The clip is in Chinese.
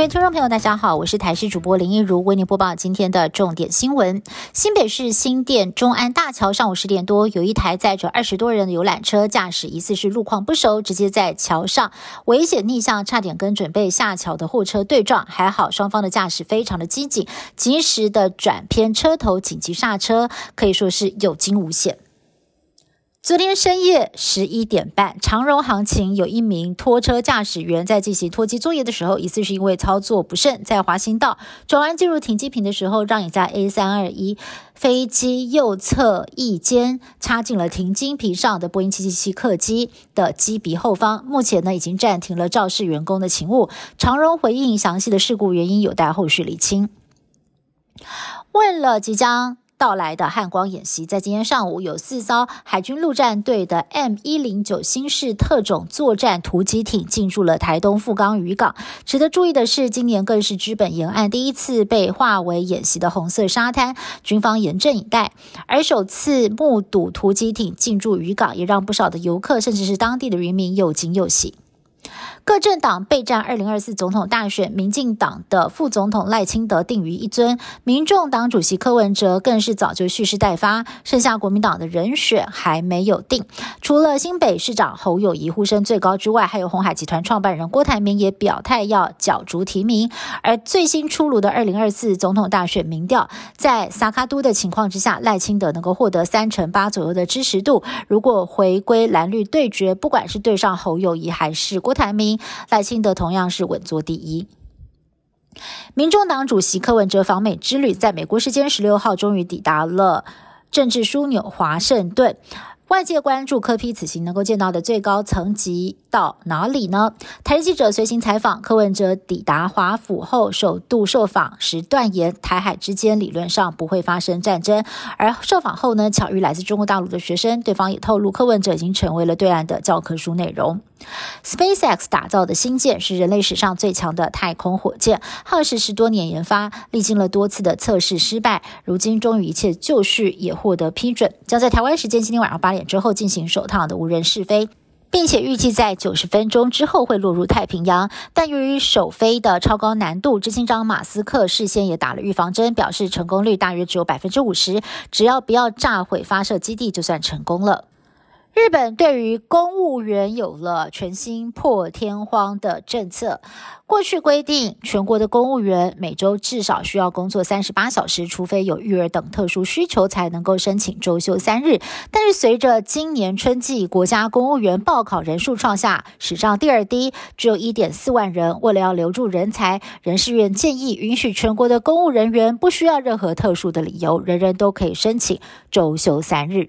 各位听众朋友，大家好，我是台视主播林一如，为您播报今天的重点新闻。新北市新店中安大桥上午十点多，有一台载着二十多人的游览车，驾驶疑似是路况不熟，直接在桥上危险逆向，差点跟准备下桥的货车对撞。还好双方的驾驶非常的机警，及时的转偏车头，紧急刹车，可以说是有惊无险。昨天深夜十一点半，长荣行情有一名拖车驾驶员在进行拖机作业的时候，疑似是因为操作不慎，在滑行道转弯进入停机坪的时候，让一架 A 三二一飞机右侧翼间插进了停机坪上的波音七七七客机的机鼻后方。目前呢，已经暂停了肇事员工的勤务。长荣回应详细的事故原因有待后续厘清。问了即将。到来的汉光演习，在今天上午有四艘海军陆战队的 M 一零九新式特种作战突击艇进入了台东富冈渔港。值得注意的是，今年更是资本沿岸第一次被划为演习的红色沙滩，军方严阵以待。而首次目睹突击艇进驻渔港，也让不少的游客，甚至是当地的渔民又惊又喜。各政党备战二零二四总统大选，民进党的副总统赖清德定于一尊，民众党主席柯文哲更是早就蓄势待发，剩下国民党的人选还没有定。除了新北市长侯友谊呼声最高之外，还有红海集团创办人郭台铭也表态要角逐提名。而最新出炉的二零二四总统大选民调，在萨卡都的情况之下，赖清德能够获得三成八左右的支持度。如果回归蓝绿对决，不管是对上侯友谊还是郭台铭。赖清德同样是稳坐第一。民众党主席柯文哲访美之旅，在美国时间十六号终于抵达了政治枢纽华盛顿。外界关注柯批此行能够见到的最高层级到哪里呢？台记者随行采访柯文哲抵达华府后，首度受访时断言，台海之间理论上不会发生战争。而受访后呢，巧遇来自中国大陆的学生，对方也透露，柯文哲已经成为了对岸的教科书内容。SpaceX 打造的新舰是人类史上最强的太空火箭，耗时十多年研发，历经了多次的测试失败，如今终于一切就绪，也获得批准，将在台湾时间今天晚上八点之后进行首趟的无人试飞，并且预计在九十分钟之后会落入太平洋。但由于首飞的超高难度，执行长马斯克事先也打了预防针，表示成功率大约只有百分之五十，只要不要炸毁发射基地，就算成功了。日本对于公务员有了全新破天荒的政策。过去规定，全国的公务员每周至少需要工作三十八小时，除非有育儿等特殊需求，才能够申请周休三日。但是，随着今年春季国家公务员报考人数创下史上第二低，只有一点四万人。为了要留住人才，人事院建议允许全国的公务人员不需要任何特殊的理由，人人都可以申请周休三日。